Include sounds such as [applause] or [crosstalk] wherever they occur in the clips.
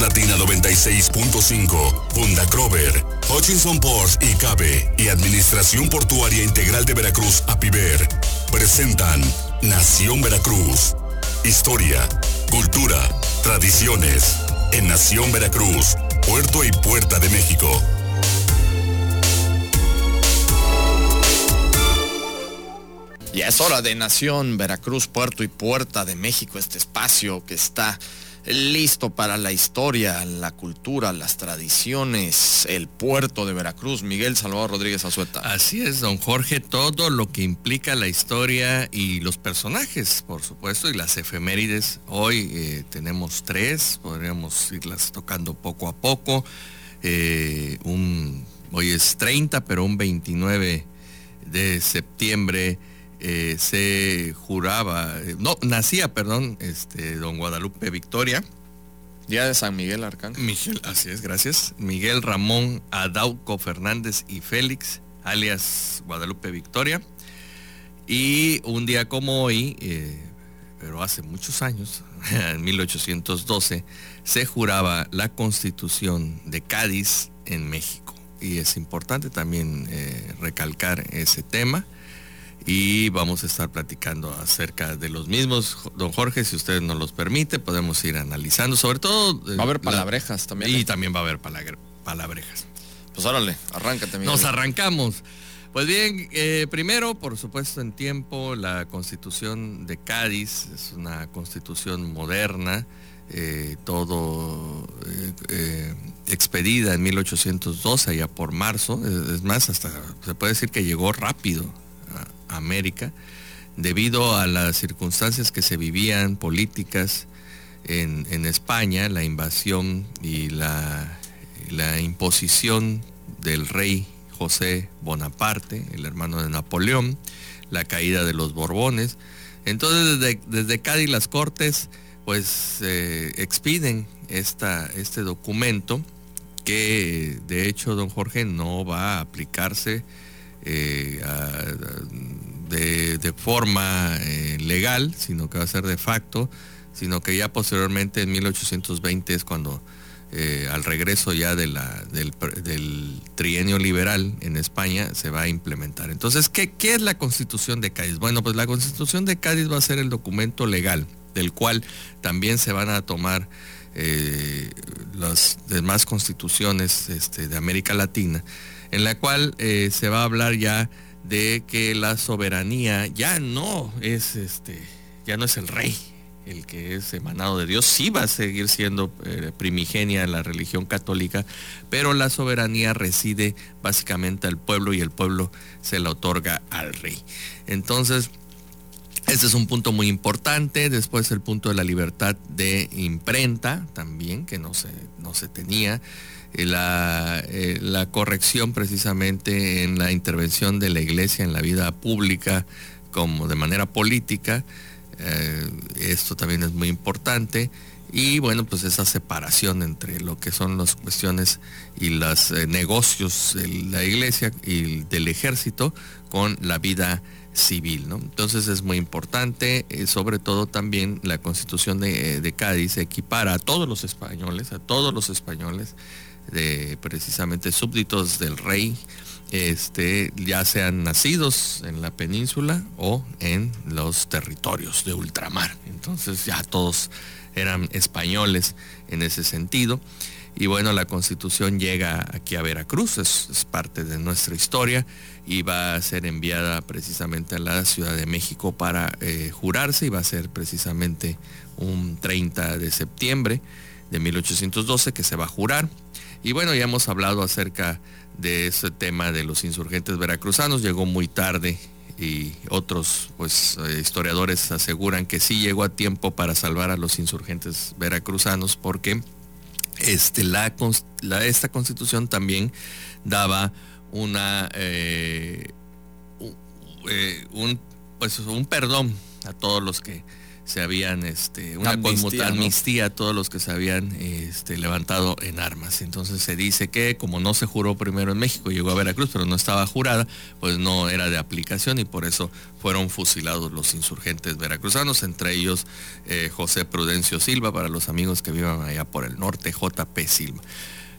Latina 96.5, Funda Crover, Hutchinson Ports y Cabe y Administración Portuaria Integral de Veracruz, APIVER, presentan Nación Veracruz. Historia, cultura, tradiciones. En Nación Veracruz, Puerto y Puerta de México. Ya es hora de Nación, Veracruz, Puerto y Puerta de México, este espacio que está listo para la historia, la cultura, las tradiciones, el puerto de Veracruz. Miguel Salvador Rodríguez Azueta. Así es, don Jorge, todo lo que implica la historia y los personajes, por supuesto, y las efemérides. Hoy eh, tenemos tres, podríamos irlas tocando poco a poco. Eh, hoy es 30, pero un 29 de septiembre eh, se juraba, eh, no, nacía, perdón, este, don Guadalupe Victoria. Día de San Miguel Arcángel. Miguel, así es, gracias. Miguel Ramón Adauco Fernández y Félix, alias Guadalupe Victoria. Y un día como hoy, eh, pero hace muchos años, [laughs] en 1812, se juraba la constitución de Cádiz en México. Y es importante también recalcar ese tema y vamos a estar platicando acerca de los mismos. Don Jorge, si usted nos los permite, podemos ir analizando, sobre todo... Va a haber palabrejas también. Y ¿eh? también va a haber palabrejas. Pues órale, arráncate. Nos arrancamos. Pues bien, eh, primero, por supuesto, en tiempo, la constitución de Cádiz es una constitución moderna, eh, todo expedida en 1812, allá por marzo, es más, hasta se puede decir que llegó rápido América, debido a las circunstancias que se vivían políticas en, España, la invasión y la, imposición del rey José Bonaparte, el hermano de Napoleón, la caída de los Borbones. Entonces desde, desde Cádiz las Cortes pues eh, expiden esta, este documento que de hecho don Jorge no va a aplicarse eh, de, forma eh, legal, sino que va a ser de facto, sino que ya posteriormente en 1820 es cuando eh, al regreso ya de la, del, trienio liberal en España se va a implementar. Entonces, ¿qué, ¿qué, es la constitución de Cádiz? Bueno, pues la constitución de Cádiz va a ser el documento legal, del cual también se van a tomar las demás constituciones este, de América Latina en la cual eh, se va a hablar ya de que la soberanía ya no es este, ya no es el rey, el que es emanado de Dios, sí va a seguir siendo eh, primigenia la religión católica, pero la soberanía reside básicamente al pueblo y el pueblo se la otorga al rey. Entonces, este es un punto muy importante. Después el punto de la libertad de imprenta también, que no se, no se tenía. Eh, la, eh, la, corrección precisamente en la intervención de la iglesia en la vida pública como de manera política. Eh, esto también es muy importante. Y bueno, pues esa separación entre lo que son las cuestiones y los negocios de la iglesia y del ejército con la vida civil. ¿no? Entonces es muy importante, sobre todo también la constitución de, de Cádiz equipara a todos los españoles, a todos los españoles, de precisamente súbditos del rey, este, ya sean nacidos en la península o en los territorios de ultramar. Entonces ya todos eran españoles en ese sentido. Y bueno, la constitución llega aquí a Veracruz, es, parte de nuestra historia y va a ser enviada precisamente a la Ciudad de México para eh, jurarse y va a ser precisamente un 30 de septiembre de 1812 que se va a jurar y bueno, ya hemos hablado acerca de ese tema de los insurgentes veracruzanos, llegó muy tarde y otros pues eh, historiadores aseguran que sí llegó a tiempo para salvar a los insurgentes veracruzanos porque este, la, esta constitución también daba una eh, eh, un, pues, un perdón a todos los que se habían este, una amnistía, amnistía a todos los que se habían este, levantado en armas. Entonces se dice que como no se juró primero en México, llegó a Veracruz, pero no estaba jurada, pues no era de aplicación y por eso fueron fusilados los insurgentes veracruzanos, entre ellos eh, José Prudencio Silva, para los amigos que vivan allá por el norte, JP Silva.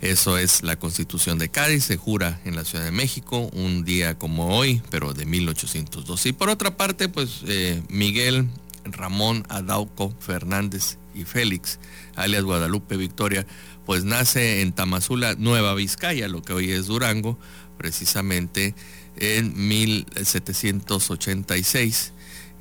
Eso es la constitución de Cádiz, se jura en la Ciudad de México, un día como hoy, pero de 1802. Y por otra parte, pues eh, Miguel Ramón Adauco Fernández y Félix, alias Guadalupe Victoria, pues nace en Tamazula, Nueva Vizcaya, lo que hoy es Durango, precisamente en 1786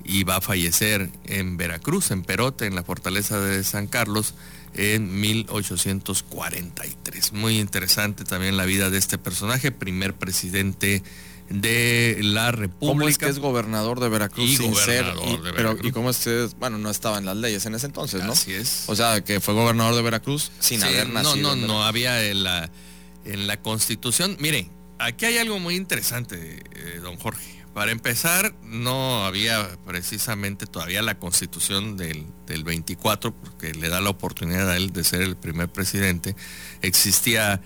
y va a fallecer en Veracruz, en Perote, en la fortaleza de San Carlos, en 1843. Muy interesante también la vida de este personaje, primer presidente de la República. ¿Cómo es que es gobernador de Veracruz y sin ser? Y, pero, y cómo es, bueno, no estaba en las leyes en ese entonces, ¿no? Así es. O sea, que fue gobernador de Veracruz sin haber nacido. No, no, no había en la, en la constitución. Mire, aquí hay algo muy interesante, eh, don Jorge. Para empezar, no había precisamente todavía la constitución del, del 24, porque le da la oportunidad a él de ser el primer presidente. Existía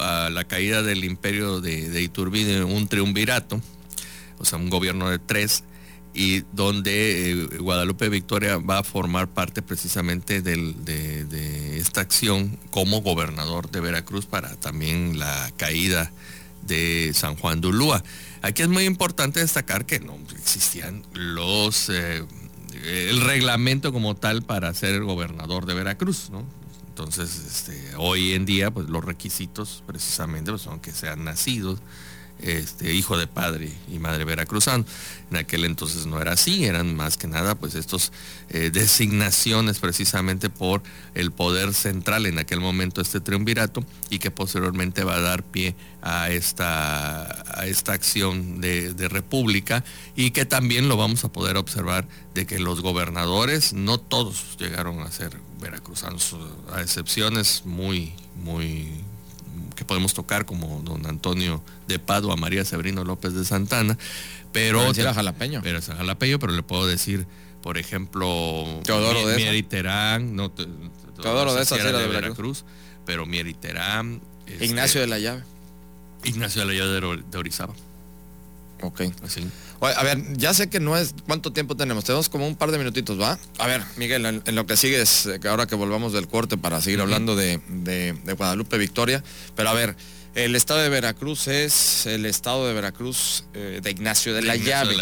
a la caída del imperio de, Iturbide un triunvirato, o sea, un gobierno de tres, y donde eh, Guadalupe Victoria va a formar parte precisamente de, esta acción como gobernador de Veracruz para también la caída de San Juan de Ulúa. Aquí es muy importante destacar que no existían los... Eh, el reglamento como tal para ser gobernador de Veracruz, ¿no? Entonces, este, hoy en día, pues los requisitos precisamente pues, son que sean nacidos, este, hijo de padre y madre veracruzano. En aquel entonces no era así, eran más que nada pues estos eh, designaciones precisamente por el poder central en aquel momento este triunvirato y que posteriormente va a dar pie a esta, a esta acción de, de república y que también lo vamos a poder observar de que los gobernadores no todos llegaron a ser veracruzanos, a excepciones muy, muy que podemos tocar como don Antonio de Padua, María Severino López de Santana, pero... era jalapeño. Pero es jalapeño, pero le puedo decir, por ejemplo, Teodoro de Mieriterán, no, Teodoro de esa era de Veracruz, pero Mieriterán... Este, Ignacio de la Llave. Ignacio de la Llave de, Orizaba. Ok. Así a ver, ya sé que no es cuánto tiempo tenemos, tenemos como un par de minutitos, ¿va? A ver, Miguel, en, lo que sigue es que ahora que volvamos del corte para seguir hablando de, Guadalupe Victoria, pero a ver, el estado de Veracruz es el estado de Veracruz eh, de Ignacio de, la, llave,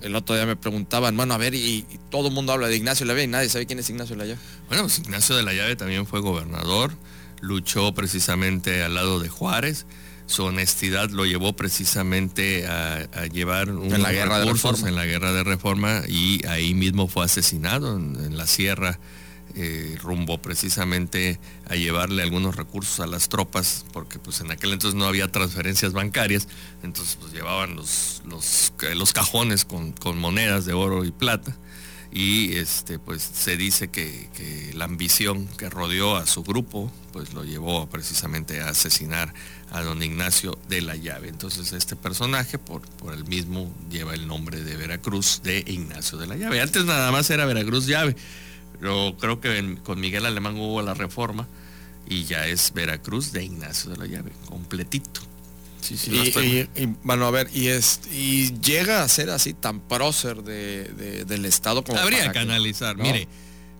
El otro día me preguntaban, bueno, a ver, y, todo el mundo habla de Ignacio de la Llave y nadie sabe quién es Ignacio de la Llave. Bueno, pues Ignacio de la Llave también fue gobernador, luchó precisamente al lado de Juárez su honestidad lo llevó precisamente a, llevar un en la guerra de reforma. en la guerra de reforma y ahí mismo fue asesinado en, la sierra eh, rumbo precisamente a llevarle algunos recursos a las tropas porque pues en aquel entonces no había transferencias bancarias entonces pues llevaban los, los, los cajones con, con monedas de oro y plata y este pues se dice que, la ambición que rodeó a su grupo pues lo llevó precisamente a asesinar a don Ignacio de la Llave. Entonces este personaje por, por el mismo lleva el nombre de Veracruz de Ignacio de la Llave. Antes nada más era Veracruz Llave, pero creo que con Miguel Alemán hubo la reforma y ya es Veracruz de Ignacio de la Llave, completito. Sí, sí, y, bueno, a ver, y es y llega a ser así tan prócer de, del Estado como Habría que analizar, mire,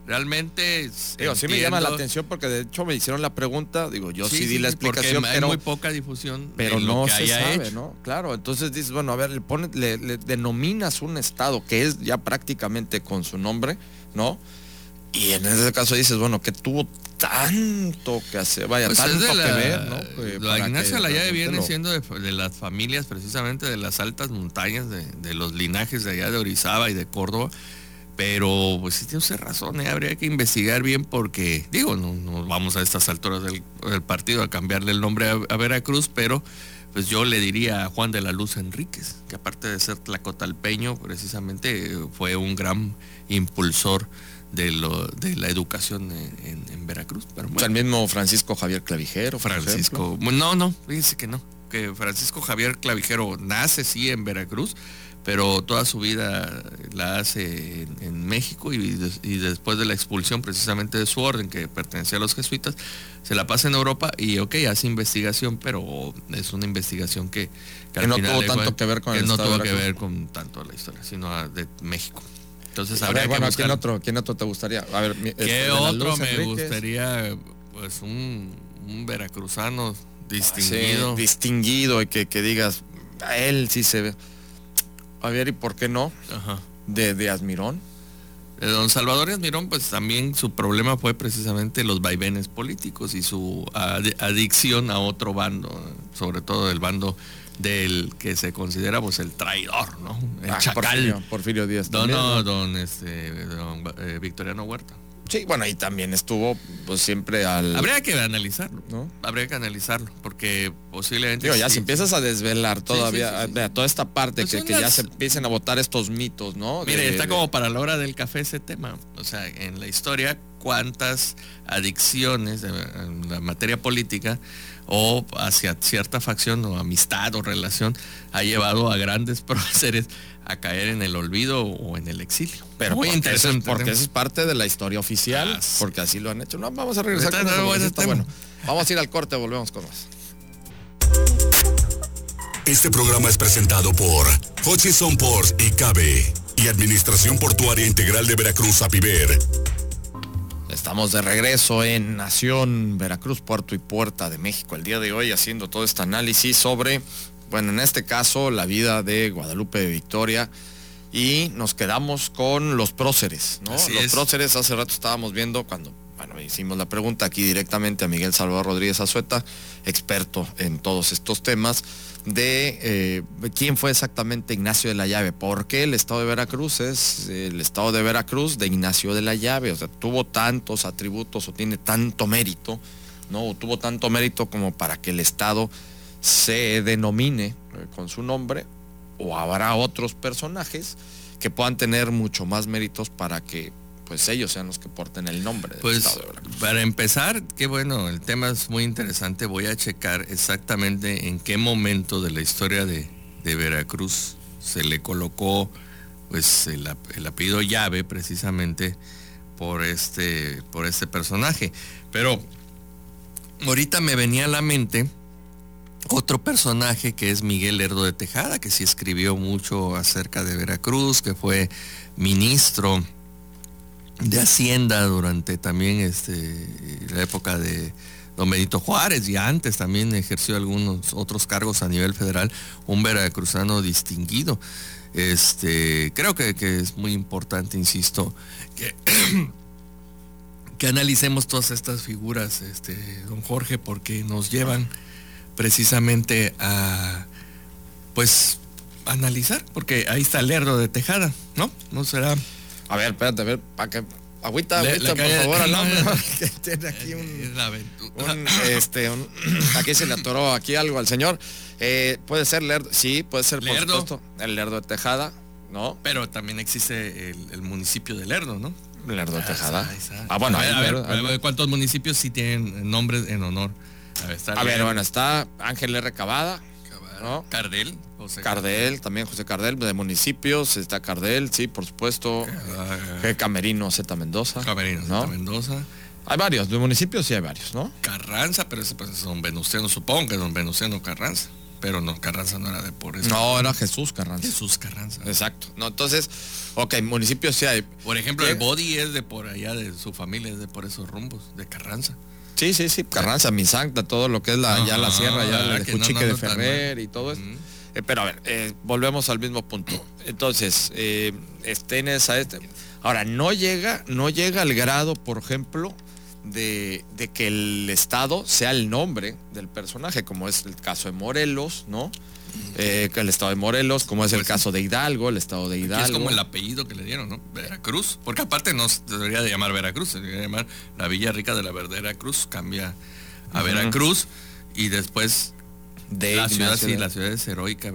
realmente digo, sí me llama la atención porque de hecho me hicieron la pregunta, digo, yo sí, di la explicación, hay muy poca difusión, pero no se sabe, ¿no? Claro, entonces dices, bueno, a ver, le, pone, le, denominas un estado que es ya prácticamente con su nombre, ¿no? Y en ese caso dices, bueno, que tuvo tanto que hacer, vaya, pues tanto que ver, ¿no? la Ignacia la llave viene siendo de, las familias precisamente de las altas montañas, de, los linajes de allá de Orizaba y de Córdoba. Pero pues sí tiene razón, ¿eh? habría que investigar bien porque, digo, no, vamos a estas alturas del, partido a cambiarle el nombre a, Veracruz, pero pues yo le diría a Juan de la Luz Enríquez, que aparte de ser tlacotalpeño, precisamente fue un gran impulsor de, lo, de la educación en, Veracruz. Pero el mismo Francisco Javier Clavijero. Francisco, no, no, fíjense que no, que Francisco Javier Clavijero nace sí en Veracruz, pero toda su vida la hace en, México y, después de la expulsión precisamente de su orden, que pertenecía a los jesuitas, se la pasa en Europa y ok, hace investigación, pero es una investigación que, que, no tuvo tanto que ver con que no tuvo que ver con tanto la historia, sino de México. Entonces, habría bueno, que ¿quién otro, ¿quién otro te gustaría? A ver, ¿Qué este, otro me gustaría? Pues un, veracruzano distinguido. distinguido y que, que digas, a él sí se ve. A ver, ¿y por qué no? De, de Admirón. Don Salvador Admirón, pues también su problema fue precisamente los vaivenes políticos y su adicción a otro bando, sobre todo el bando del que se considera pues el traidor, ¿no? El ah, chacal. Porfirio, Díaz. Don, no, don, este, don eh, Victoriano Huerta. Sí, bueno, y también estuvo pues siempre al... Habría que analizarlo, ¿no? Habría que analizarlo, porque posiblemente... Digo, ya si empiezas a desvelar todavía, toda esta parte, pues que, ya se empiecen a votar estos mitos, ¿no? Mire, está como para la hora del café ese tema. O sea, en la historia, cuántas adicciones en la materia política o hacia cierta facción o amistad o relación ha llevado a grandes [laughs] próceres a caer en el olvido o en el exilio. Pero muy interesante. porque eso es parte de la historia oficial, ah, porque así lo han hecho. No, vamos a regresar con eso, bueno. Vamos a ir al corte, volvemos con más. Este programa es presentado por Hutchison Ports y Cabe y Administración Portuaria Integral de Veracruz, APIVER. Estamos de regreso en Nación, Veracruz, Puerto y Puerta de México el día de hoy haciendo todo este análisis sobre bueno, en este caso la vida de Guadalupe de Victoria y nos quedamos con los próceres, ¿no? los próceres hace rato estábamos viendo cuando, bueno, hicimos la pregunta aquí directamente a Miguel Salvador Rodríguez Azueta, experto en todos estos temas, de eh, quién fue exactamente Ignacio de la Llave, porque el estado de Veracruz es el estado de Veracruz de Ignacio de la Llave, o sea, tuvo tantos atributos o tiene tanto mérito, ¿no? O tuvo tanto mérito como para que el estado se denomine eh, con su nombre o habrá otros personajes que puedan tener mucho más méritos para que pues ellos sean los que porten el nombre del pues, Estado de Veracruz. Para empezar, qué bueno, el tema es muy interesante. Voy a checar exactamente en qué momento de la historia de, Veracruz se le colocó pues el, el, apellido llave precisamente por este, por este personaje. Pero ahorita me venía a la mente otro personaje que es Miguel Lerdo de Tejada, que sí escribió mucho acerca de Veracruz, que fue ministro de Hacienda durante también este, la época de don Benito Juárez y antes también ejerció algunos otros cargos a nivel federal, un veracruzano distinguido. Este, creo que, es muy importante, insisto, que, [clears throat] que analicemos todas estas figuras, este, don Jorge, porque nos llevan precisamente a, pues, analizar, porque ahí está Lerdo de Tejada, ¿no? No será... A ver, espérate, a ver, para que... Agüita, agüita, por favor, al hombre, [laughs] que tiene aquí un, un, este, un, [clears throat] aquí se le atoró aquí algo al señor. Eh, puede ser Lerdo, sí, puede ser por supuesto el Lerdo de Tejada, ¿no? Pero también existe el, municipio de Lerdo, ¿no? Lerdo de Tejada. Ah, bueno, a ver, ¿cuántos municipios sí tienen nombres en honor? A ver, bueno, está Ángel R. Cavada. ¿No? Cardel. José Cardel, también José Cardel, de municipios, está Cardel, sí, por supuesto. Uh, Camerino Z Mendoza. Camerino Z Mendoza. Hay varios, de municipios sí hay varios, ¿no? Carranza, pero ese pues es don Venustiano, supongo que es don Venustiano Carranza. Pero no, Carranza no era de por eso. No, era Jesús Carranza. Jesús Carranza. Exacto. No, entonces, ok, municipios sí hay. Por ejemplo, el Body es de por allá, de su familia es de por esos rumbos, de Carranza. Sí, sí, sí, Carranza, Misanta, todo lo que es la, ya la sierra, ya la de Cuchique de Ferrer y todo eso. Eh, pero a ver, eh, volvemos al mismo punto. Entonces, eh, esa este. Ahora, no llega, no llega al grado, por ejemplo, de, de, que el Estado sea el nombre del personaje, como es el caso de Morelos, ¿no? Eh, el estado de Morelos, como es el pues caso de Hidalgo, el estado de Hidalgo. es como el apellido que le dieron, ¿no? Veracruz. Porque aparte no se debería de llamar Veracruz, se debería llamar la Villa Rica de la Verdadera Cruz, cambia a Veracruz y después de la ciudad, sí, la ciudad es heroica.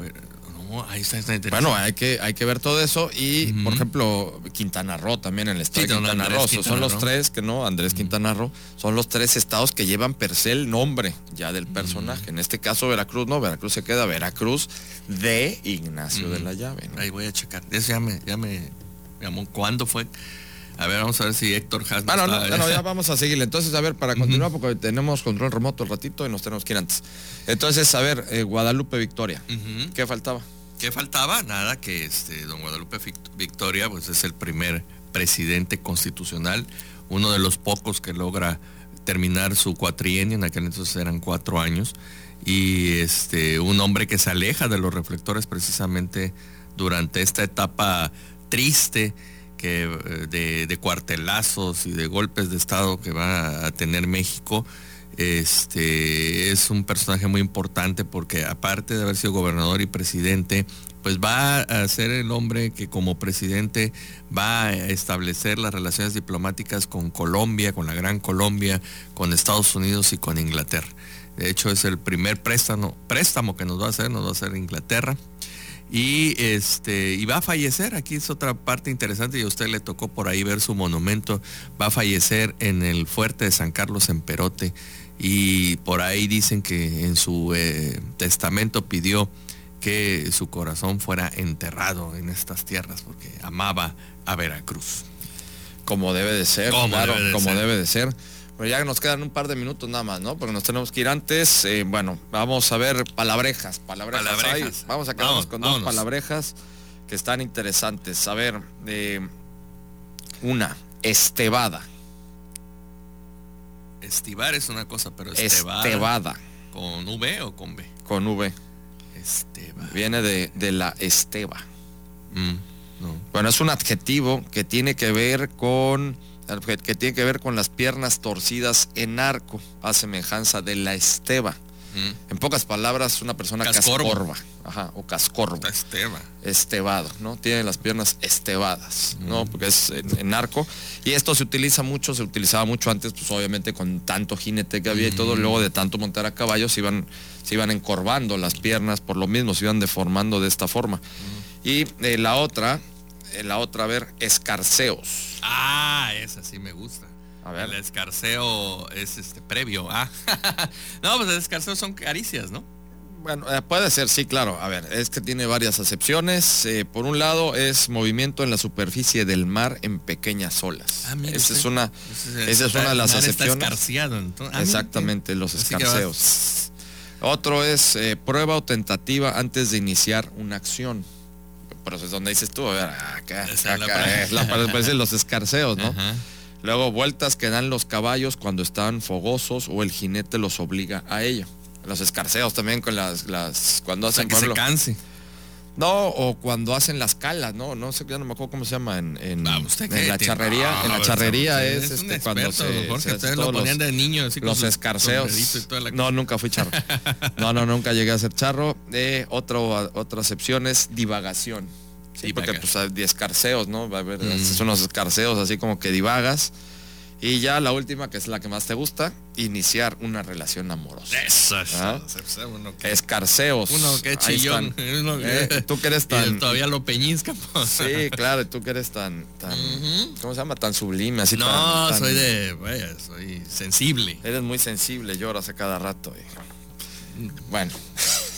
Bueno, hay que, hay que ver todo eso y, por ejemplo, Quintana Roo también, el estado de Quintana Roo, son los tres que no, Andrés Quintana Roo, son los tres estados que llevan per se el nombre ya del personaje. En este caso Veracruz, no, Veracruz se queda Veracruz de Ignacio de la Llave. Ahí voy a checar. Eso ya me, ya me llamó. ¿Cuándo fue? A ver, vamos a ver si Héctor Has. Bueno, no, ya vamos a seguirle. Entonces, a ver, para continuar, porque tenemos control remoto el ratito y nos tenemos que ir antes. Entonces, a ver, eh, Guadalupe Victoria. ¿Qué faltaba? ¿Qué faltaba? Nada, que este don Guadalupe Victoria, pues es el primer presidente constitucional, uno de los pocos que logra terminar su cuatrienio, en aquel entonces eran cuatro años, y este, un hombre que se aleja de los reflectores precisamente durante esta etapa triste que, eh, de, cuartelazos y de golpes de Estado que va a tener México. Este es un personaje muy importante porque aparte de haber sido gobernador y presidente, pues va a ser el hombre que como presidente va a establecer las relaciones diplomáticas con Colombia, con la Gran Colombia, con Estados Unidos y con Inglaterra. De hecho, es el primer préstamo, préstamo que nos va a hacer, nos va a hacer Inglaterra y este y va a fallecer. Aquí es otra parte interesante y a usted le tocó por ahí ver su monumento. Va a fallecer en el fuerte de San Carlos en Perote. Y por ahí dicen que en su eh, testamento pidió que su corazón fuera enterrado en estas tierras porque amaba a Veracruz. Como debe de ser claro como debe de ser pero ya nos quedan un par de minutos nada más, ¿no? Porque nos tenemos que ir antes. Eh, bueno, vamos a ver palabrejas. Palabrejas. Vamos a quedarnos con dos palabrejas que están interesantes. A ver, eh, una, estebada. Estivar es una cosa, pero estebada. ¿Con V o con B? Con V. Esteba. Viene de, la esteba. Mm, bueno, es un adjetivo que tiene que ver con que tiene que ver con las piernas torcidas en arco, a semejanza de la esteba. Mm. En pocas palabras, una persona cascorba, ajá, o cascorba. Esteba. Estebado, ¿no? Tiene las piernas estebadas, ¿no? Porque es en, arco. Y esto se utiliza mucho, se utilizaba mucho antes, pues obviamente con tanto jinete que había y todo, luego de tanto montar a caballo se iban, se iban encorvando las piernas, por lo mismo, se iban deformando de esta forma. Y eh, la otra, la otra, a ver, escarceos. Ah, esa sí me gusta. A ver. El escarceo es este previo. Ah. [laughs] no, pues el escarceo son caricias, ¿no? Bueno, eh, puede ser, sí, claro. A ver, es que tiene varias acepciones. Eh, por un lado es movimiento en la superficie del mar en pequeñas olas. Ah, esa es una, esa es una de las acepciones. Ah, Exactamente, los escarceos. Otro es prueba o tentativa antes de iniciar una acción pero es donde dices tú, a ver, acá, acá, es la, parecen los escarceos, ¿no? Luego vueltas que dan los caballos cuando están fogosos o el jinete los obliga a ello. Los escarceos también con las, las cuando hacen que se canse. No, o cuando hacen las calas, ¿no? No sé, ya no me acuerdo cómo se llama en, en, la charrería. en la charrería es, este, cuando se, lo ponían de niño, los escarceos. No, nunca fui charro. [laughs] no, no, nunca llegué a ser charro. Eh, otro, otras excepciones, divagación. Sí, porque pues hay escarceos, ¿no? Va a haber mm. unos escarceos así como que divagas. Y ya la última, que es la que más te gusta, iniciar una relación amorosa. Eso, ¿Ah? Escarceos. Uno que chillón. [laughs] Eh, tú que eres [laughs] tan. todavía lo peñizca. Pues. Sí, claro, tú que eres tan. tan ¿Cómo se llama? Tan sublime, así No, soy de. Vaya, soy sensible. Eres muy sensible, lloras a cada rato. Bueno.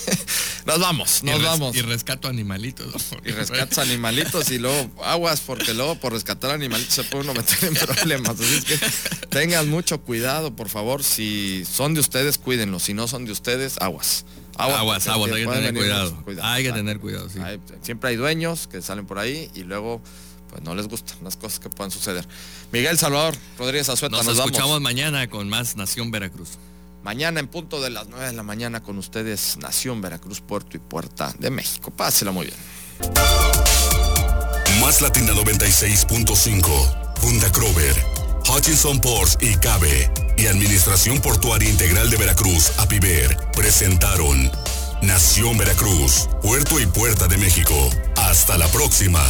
[laughs] Nos vamos, nos vamos. Y rescato animalitos. Y rescatas animalitos y luego aguas, porque luego por rescatar animalitos se puede uno meter en problemas. Así que tengan mucho cuidado, por favor. Si son de ustedes, cuídenlos. Si no son de ustedes, aguas. Aguas, aguas, hay que tener cuidado. Hay que tener cuidado, sí. siempre hay dueños que salen por ahí y luego pues no les gustan las cosas que puedan suceder. Miguel Salvador Rodríguez Azueta, nos, nos escuchamos mañana con más Nación Veracruz. Mañana en punto de las 9 de la mañana con ustedes, Nación Veracruz, Puerto y Puerta de México. Pásela muy bien. Más Latina 96.5, Punta Crover, Hutchinson Ports y Cabe y Administración Portuaria Integral de Veracruz, APIVER, presentaron Nación Veracruz, Puerto y Puerta de México. Hasta la próxima.